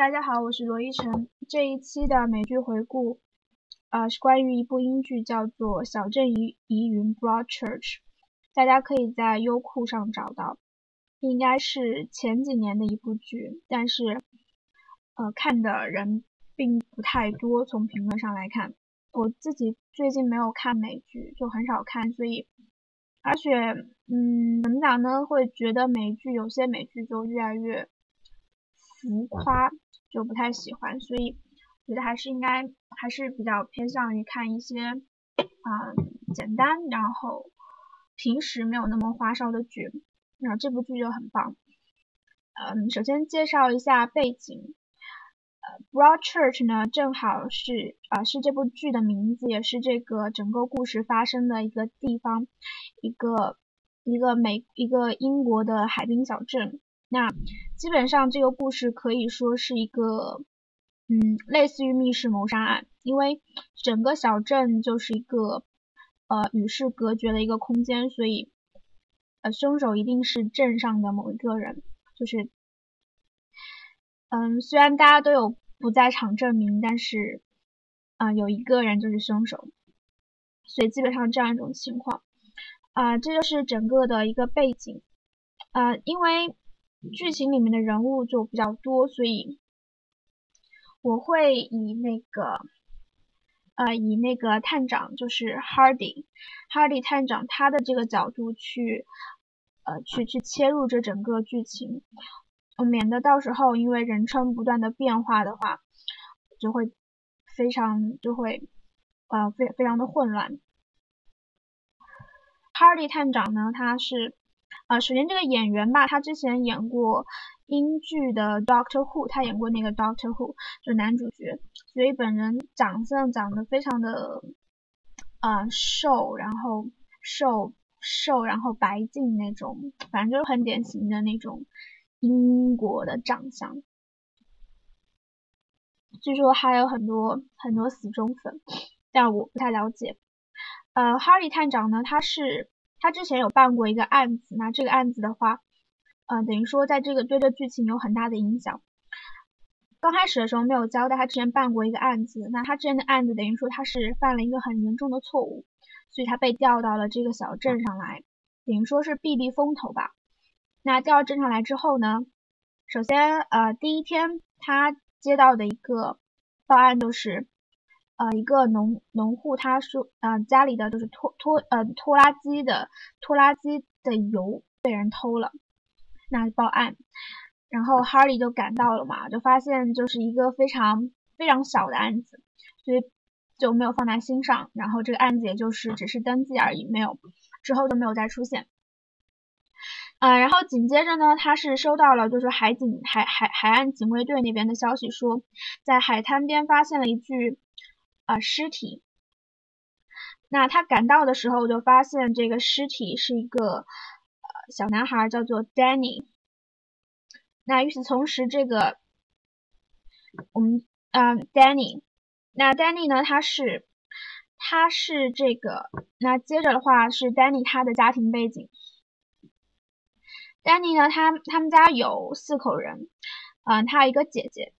大家好，我是罗一晨。这一期的美剧回顾，呃，是关于一部英剧，叫做《小镇疑疑云》（Broadchurch），大家可以在优酷上找到。应该是前几年的一部剧，但是，呃，看的人并不太多。从评论上来看，我自己最近没有看美剧，就很少看，所以，而且，嗯，怎么讲呢？会觉得美剧有些美剧就越来越浮夸。就不太喜欢，所以觉得还是应该还是比较偏向于看一些啊简单，然后平时没有那么花哨的剧。那这部剧就很棒。嗯，首先介绍一下背景。呃，Broadchurch 呢，正好是啊是这部剧的名字，也是这个整个故事发生的一个地方，一个一个美一个英国的海滨小镇。那基本上这个故事可以说是一个，嗯，类似于密室谋杀案，因为整个小镇就是一个呃与世隔绝的一个空间，所以呃凶手一定是镇上的某一个人，就是嗯虽然大家都有不在场证明，但是啊有一个人就是凶手，所以基本上这样一种情况。啊这就是整个的一个背景。啊因为。剧情里面的人物就比较多，所以我会以那个呃以那个探长就是 Hardy，Hardy 探长他的这个角度去呃去去切入这整个剧情，免得到时候因为人称不断的变化的话，就会非常就会呃非非常的混乱。Hardy 探长呢，他是。啊，首先这个演员吧，他之前演过英剧的 Doctor Who，他演过那个 Doctor Who，就男主角，所以本人长相长得非常的啊瘦，然后瘦瘦，然后白净那种，反正就是很典型的那种英国的长相。据说还有很多很多死忠粉，但我不太了解。呃，Harry 探长呢，他是。他之前有办过一个案子，那这个案子的话，呃，等于说在这个对这剧情有很大的影响。刚开始的时候没有交代他之前办过一个案子，那他之前的案子等于说他是犯了一个很严重的错误，所以他被调到了这个小镇上来，等于说是避避风头吧。那调到镇上来之后呢，首先呃第一天他接到的一个报案就是。呃，一个农农户他说，呃，家里的就是拖拖呃拖拉机的拖拉机的油被人偷了，那报案，然后 Hardy 就赶到了嘛，就发现就是一个非常非常小的案子，所以就没有放在心上，然后这个案子也就是只是登记而已，没有之后就没有再出现。呃，然后紧接着呢，他是收到了就是海警海海海岸警卫队那边的消息，说在海滩边发现了一具。啊，尸体。那他赶到的时候，就发现这个尸体是一个呃小男孩，叫做 Danny。那与此同时，这个我们嗯 Danny，那 Danny 呢，他是他是这个，那接着的话是 Danny 他的家庭背景。Danny 呢，他他们家有四口人，嗯，他有一个姐姐。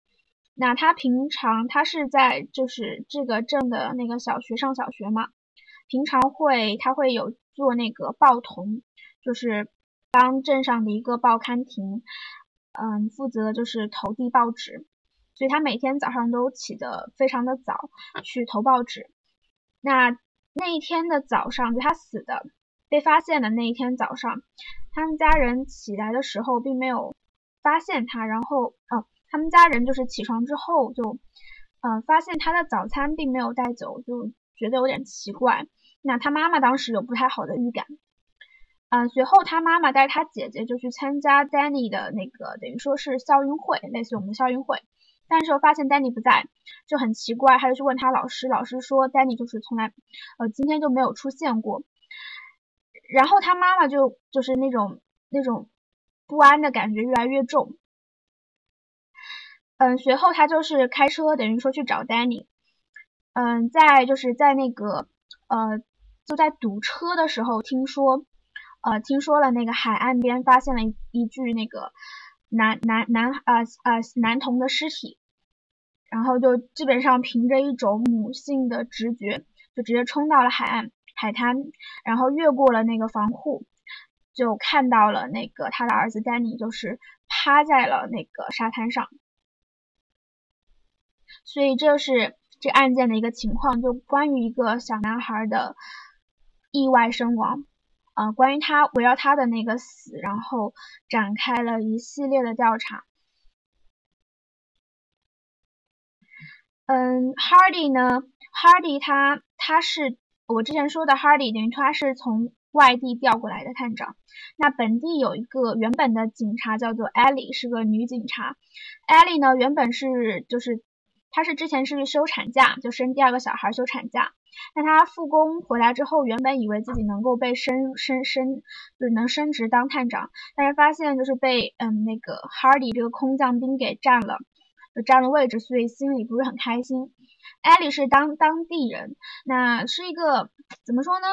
那他平常他是在就是这个镇的那个小学上小学嘛，平常会他会有做那个报童，就是帮镇上的一个报刊亭，嗯，负责就是投递报纸，所以他每天早上都起得非常的早去投报纸。那那一天的早上，就他死的被发现的那一天早上，他们家人起来的时候并没有发现他，然后哦。他们家人就是起床之后就，嗯，发现他的早餐并没有带走，就觉得有点奇怪。那他妈妈当时有不太好的预感，嗯，随后他妈妈带着他姐姐就去参加 Danny 的那个等于说是校运会，类似于我们的校运会。但是又发现 Danny 不在，就很奇怪，他就去问他老师，老师说 Danny 就是从来，呃，今天就没有出现过。然后他妈妈就就是那种那种不安的感觉越来越重。嗯，随后他就是开车，等于说去找 Danny。嗯，在就是在那个呃，就在堵车的时候，听说呃，听说了那个海岸边发现了一一具那个男男男呃呃男童的尸体，然后就基本上凭着一种母性的直觉，就直接冲到了海岸海滩，然后越过了那个防护，就看到了那个他的儿子丹尼就是趴在了那个沙滩上，所以这是这案件的一个情况，就关于一个小男孩的意外身亡。啊，关于他围绕他的那个死，然后展开了一系列的调查。嗯，Hardy 呢？Hardy 他他是我之前说的 Hardy，等于他是从外地调过来的探长。那本地有一个原本的警察叫做 Ellie，是个女警察。Ellie 呢，原本是就是她是之前是休产假，就生第二个小孩休产假。那他复工回来之后，原本以为自己能够被升升升，就是能升职当探长，但是发现就是被嗯那个 Hardy 这个空降兵给占了，就占了位置，所以心里不是很开心。艾莉是当当地人，那是一个怎么说呢？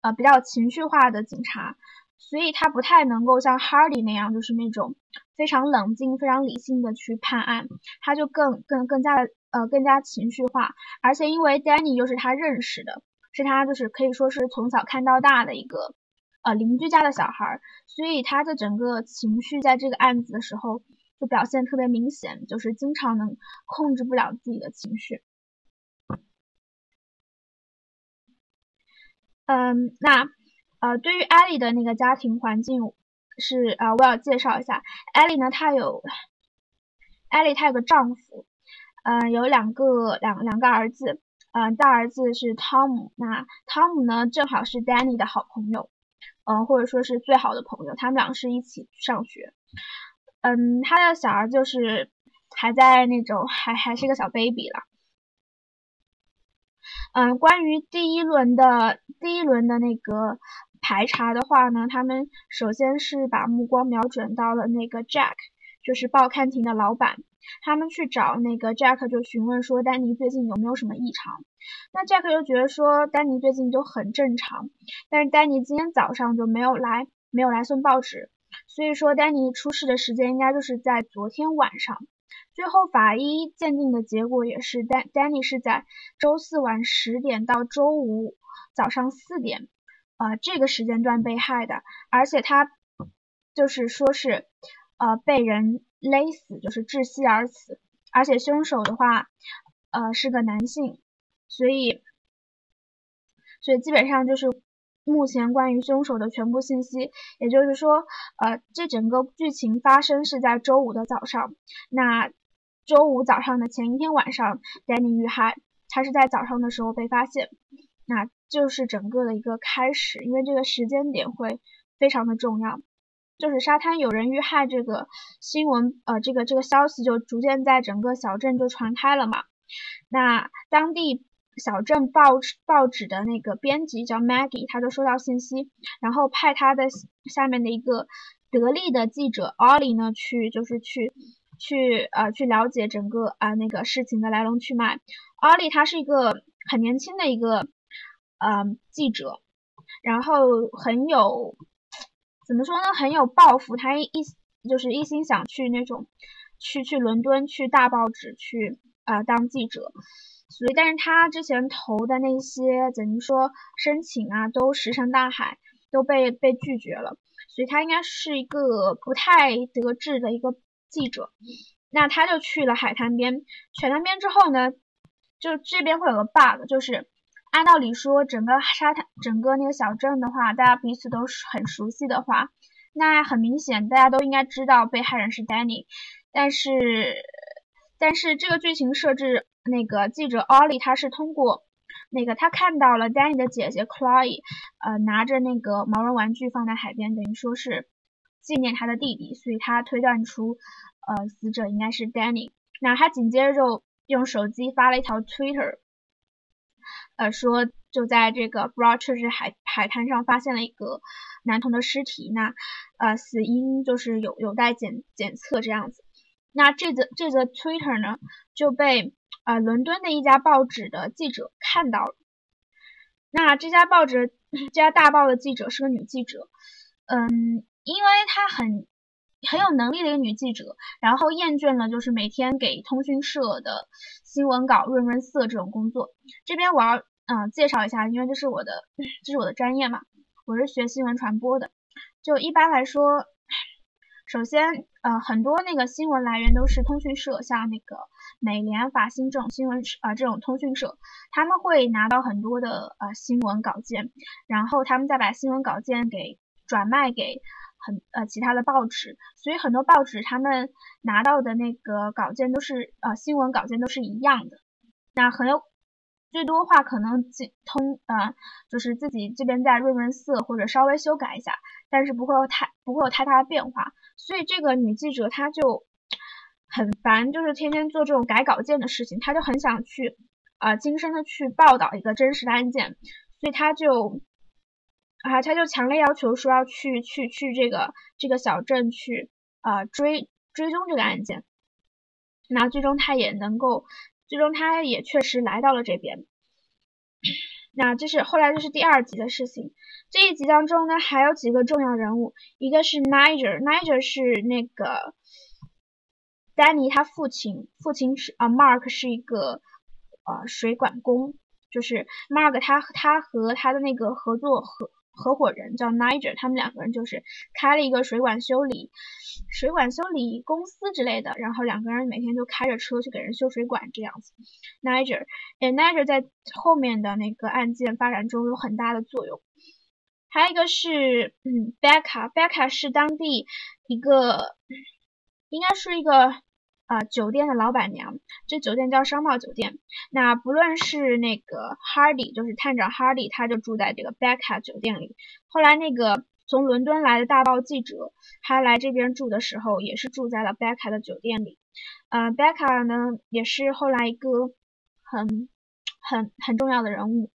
呃，比较情绪化的警察，所以他不太能够像 Hardy 那样，就是那种非常冷静、非常理性的去判案，他就更更更加的。呃，更加情绪化，而且因为 Danny 又是他认识的，是他就是可以说是从小看到大的一个呃邻居家的小孩，所以他的整个情绪在这个案子的时候就表现特别明显，就是经常能控制不了自己的情绪。嗯，那呃，对于艾莉的那个家庭环境是啊，我要介绍一下，艾莉呢，她有艾莉，她有个丈夫。嗯，有两个两两个儿子，嗯，大儿子是汤姆，那汤姆呢正好是 Danny 的好朋友，嗯，或者说是最好的朋友，他们俩是一起上学，嗯，他的小儿就是还在那种还还是个小 baby 了，嗯，关于第一轮的第一轮的那个排查的话呢，他们首先是把目光瞄准到了那个 Jack，就是报刊亭的老板。他们去找那个 Jack 就询问说丹尼最近有没有什么异常，那 Jack 就觉得说丹尼最近就很正常，但是丹尼今天早上就没有来，没有来送报纸，所以说丹尼出事的时间应该就是在昨天晚上。最后法医鉴定的结果也是丹丹尼是在周四晚十点到周五早上四点，呃这个时间段被害的，而且他就是说是呃被人。勒死就是窒息而死，而且凶手的话，呃是个男性，所以，所以基本上就是目前关于凶手的全部信息，也就是说，呃，这整个剧情发生是在周五的早上，那周五早上的前一天晚上，Danny 遇害，他是在早上的时候被发现，那就是整个的一个开始，因为这个时间点会非常的重要。就是沙滩有人遇害这个新闻，呃，这个这个消息就逐渐在整个小镇就传开了嘛。那当地小镇报报纸的那个编辑叫 Maggie，他就收到信息，然后派他的下面的一个得力的记者 Ollie 呢去，就是去去呃去了解整个啊那个事情的来龙去脉。Ollie 他是一个很年轻的一个呃记者，然后很有。怎么说呢？很有抱负，他一就是一心想去那种，去去伦敦去大报纸去啊当记者，所以但是他之前投的那些等于说申请啊都石沉大海，都被被拒绝了，所以他应该是一个不太得志的一个记者。那他就去了海滩边，海滩边之后呢，就这边会有个 bug，就是。按道理说，整个沙滩、整个那个小镇的话，大家彼此都是很熟悉的话，那很明显，大家都应该知道被害人是 Danny。但是，但是这个剧情设置，那个记者 Ollie 他是通过那个他看到了 Danny 的姐姐 Chloe，呃，拿着那个毛绒玩具放在海边，等于说是纪念他的弟弟，所以他推断出，呃，死者应该是 Danny。那他紧接着就用手机发了一条 Twitter。呃，说就在这个 Broadchurch 海海滩上发现了一个男童的尸体，那呃死因就是有有待检检测这样子。那这则这则 Twitter 呢就被呃伦敦的一家报纸的记者看到了。那这家报纸这家大报的记者是个女记者，嗯，因为她很很有能力的一个女记者，然后厌倦了就是每天给通讯社的新闻稿润润色这种工作。这边我要嗯介绍一下，因为这是我的 这是我的专业嘛，我是学新闻传播的。就一般来说，首先呃很多那个新闻来源都是通讯社，像那个美联、法新这种新闻啊这种通讯社，他们会拿到很多的呃新闻稿件，然后他们再把新闻稿件给转卖给。很呃，其他的报纸，所以很多报纸他们拿到的那个稿件都是呃新闻稿件都是一样的，那很有最多话可能通呃就是自己这边再润润色或者稍微修改一下，但是不会有太不会有太大的变化，所以这个女记者她就很烦，就是天天做这种改稿件的事情，她就很想去呃亲身的去报道一个真实的案件，所以她就。啊，他就强烈要求说要去去去这个这个小镇去啊追追踪这个案件，那最终他也能够，最终他也确实来到了这边。那这是后来这是第二集的事情，这一集当中呢还有几个重要人物，一个是 Niger，Niger 是那个丹尼他父亲，父亲是啊 Mark 是一个呃水管工，就是 Mark 他他和他的那个合作和。合伙人叫 Niger，他们两个人就是开了一个水管修理、水管修理公司之类的，然后两个人每天就开着车去给人修水管这样子。Niger，哎，Niger 在后面的那个案件发展中有很大的作用。还有一个是，嗯，Becca，Becca 是当地一个，应该是一个。啊，酒店的老板娘，这酒店叫商贸酒店。那不论是那个 Hardy，就是探长 Hardy，他就住在这个 Becca 酒店里。后来那个从伦敦来的大报记者，他来这边住的时候，也是住在了 Becca 的酒店里。呃，Becca 呢，也是后来一个很很很重要的人物。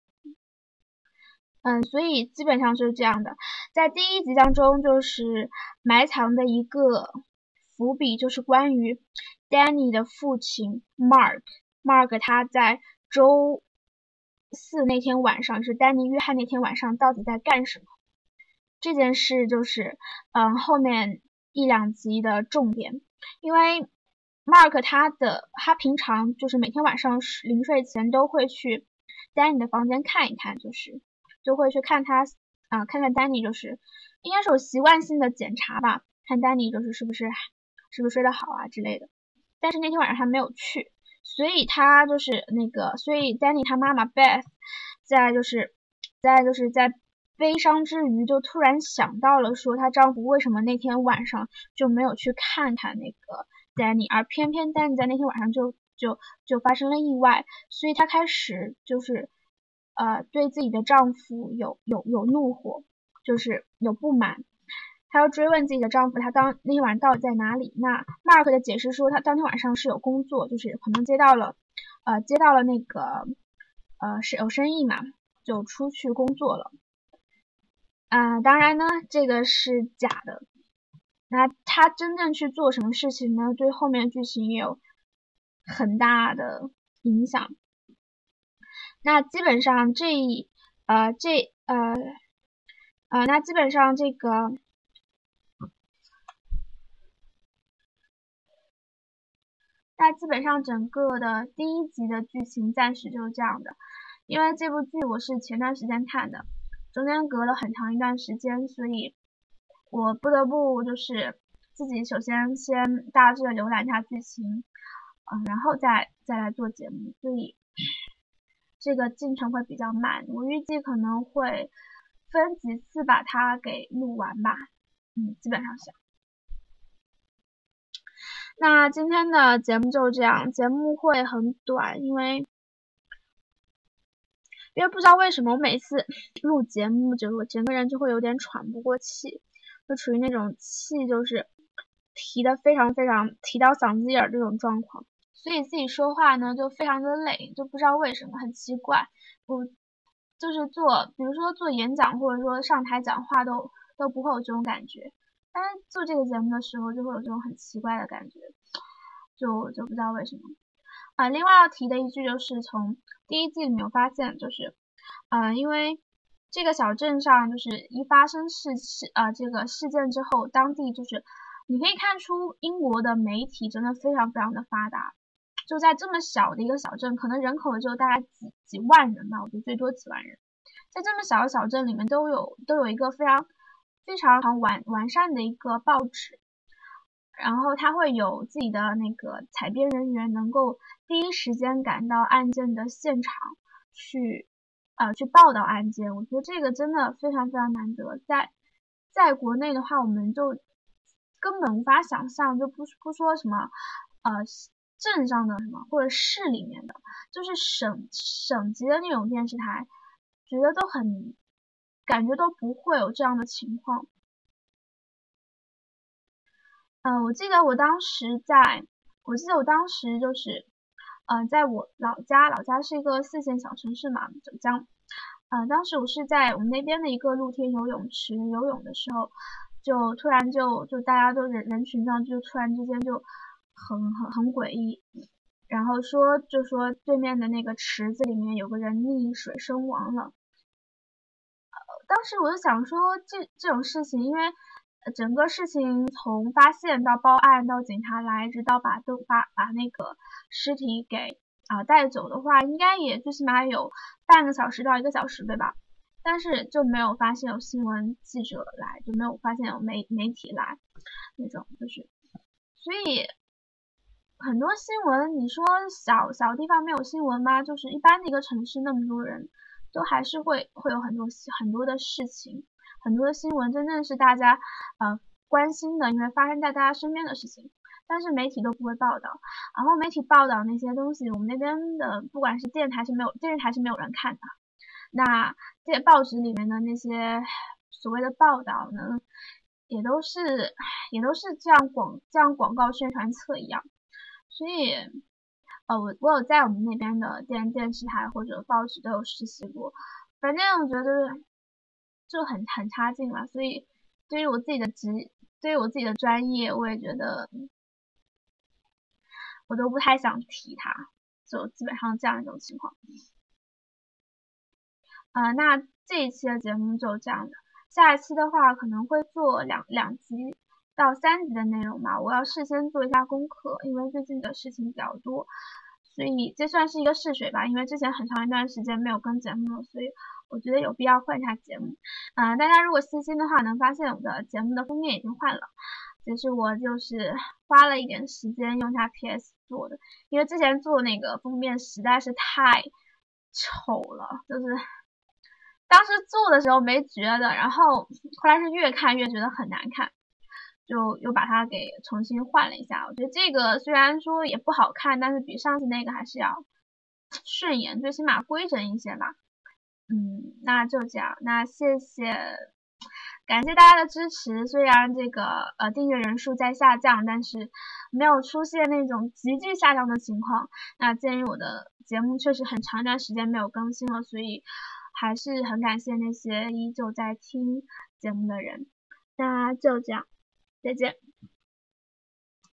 嗯，所以基本上就是这样的。在第一集当中，就是埋藏的一个伏笔，就是关于。Danny 的父亲 Mark，Mark 他在周四那天晚上，就是 Danny 约翰那天晚上到底在干什么？这件事就是，嗯，后面一两集的重点。因为 Mark 他的他平常就是每天晚上临睡前都会去 Danny 的房间看一看，就是就会去看他啊，看看 Danny，就是应该是有习惯性的检查吧，看 Danny 就是是不是是不是睡得好啊之类的。但是那天晚上他没有去，所以他就是那个，所以 Danny 他妈妈 Beth 在就是在就是在悲伤之余，就突然想到了说她丈夫为什么那天晚上就没有去看看那个 Danny，而偏偏 Danny 在那天晚上就就就发生了意外，所以她开始就是呃对自己的丈夫有有有怒火，就是有不满。她要追问自己的丈夫，他当那天晚上到底在哪里？那 Mark 的解释说，他当天晚上是有工作，就是可能接到了，呃，接到了那个，呃，是有生意嘛，就出去工作了。啊，当然呢，这个是假的。那他真正去做什么事情呢？对后面剧情也有很大的影响。那基本上这，呃，这，呃，呃，那基本上这个。那基本上整个的第一集的剧情暂时就是这样的，因为这部剧我是前段时间看的，中间隔了很长一段时间，所以我不得不就是自己首先先大致的浏览一下剧情，嗯，然后再再来做节目，所以这个进程会比较慢，我预计可能会分几次把它给录完吧，嗯，基本上是。那今天的节目就是这样，节目会很短，因为因为不知道为什么我每次录节目，就我整个人就会有点喘不过气，就处于那种气就是提的非常非常提到嗓子眼这种状况，所以自己说话呢就非常的累，就不知道为什么很奇怪，我就是做，比如说做演讲或者说上台讲话都都不会有这种感觉。但是做这个节目的时候，就会有这种很奇怪的感觉，就就不知道为什么。啊，另外要提的一句就是，从第一季里面有发现，就是，嗯，因为这个小镇上就是一发生事事啊这个事件之后，当地就是你可以看出英国的媒体真的非常非常的发达，就在这么小的一个小镇，可能人口只有大概几几万人吧，我觉得最多几万人，在这么小的小镇里面都有都有一个非常非常完完善的一个报纸，然后他会有自己的那个采编人员，能够第一时间赶到案件的现场去，呃，去报道案件。我觉得这个真的非常非常难得，在在国内的话，我们就。根本无法想象，就不不说什么，呃，镇上的什么或者市里面的，就是省省级的那种电视台，觉得都很感觉都不会有这样的情况。嗯，我记得我当时在，我记得我当时就是，嗯，在我老家，老家是一个四线小城市嘛，九江，嗯，当时我是在我们那边的一个露天游泳池游泳的时候。就突然就就大家都人人群上就突然之间就很很很诡异，然后说就说对面的那个池子里面有个人溺水身亡了。当时我就想说这这种事情，因为整个事情从发现到报案到警察来，直到把都把把那个尸体给啊带走的话，应该也最起码有半个小时到一个小时，对吧？但是就没有发现有新闻记者来，就没有发现有媒媒体来，那种就是，所以很多新闻，你说小小地方没有新闻吗？就是一般的一个城市那么多人，都还是会会有很多很多的事情，很多的新闻真正是大家呃关心的，因为发生在大家身边的事情，但是媒体都不会报道，然后媒体报道那些东西，我们那边的不管是电台是没有电视台是没有人看的。那这些报纸里面的那些所谓的报道呢，也都是也都是像广像广告宣传册一样，所以，呃，我我有在我们那边的电电视台或者报纸都有实习过，反正我觉得就很很差劲了，所以对于我自己的职，对于我自己的专业，我也觉得我都不太想提它，就基本上这样一种情况。呃，那这一期的节目就这样的，下一期的话可能会做两两集到三级的内容吧，我要事先做一下功课，因为最近的事情比较多，所以这算是一个试水吧，因为之前很长一段时间没有更节目了，所以我觉得有必要换一下节目。嗯，大家如果细心的话，能发现我的节目的封面已经换了，其实我就是花了一点时间用下 PS 做的，因为之前做那个封面实在是太丑了，就是。当时做的时候没觉得，然后后来是越看越觉得很难看，就又把它给重新换了一下。我觉得这个虽然说也不好看，但是比上次那个还是要顺眼，最起码规整一些吧。嗯，那就这样，那谢谢，感谢大家的支持。虽然这个呃订阅人数在下降，但是没有出现那种急剧下降的情况。那鉴于我的节目确实很长一段时间没有更新了，所以。还是很感谢那些依旧在听节目的人，那就这样，再见。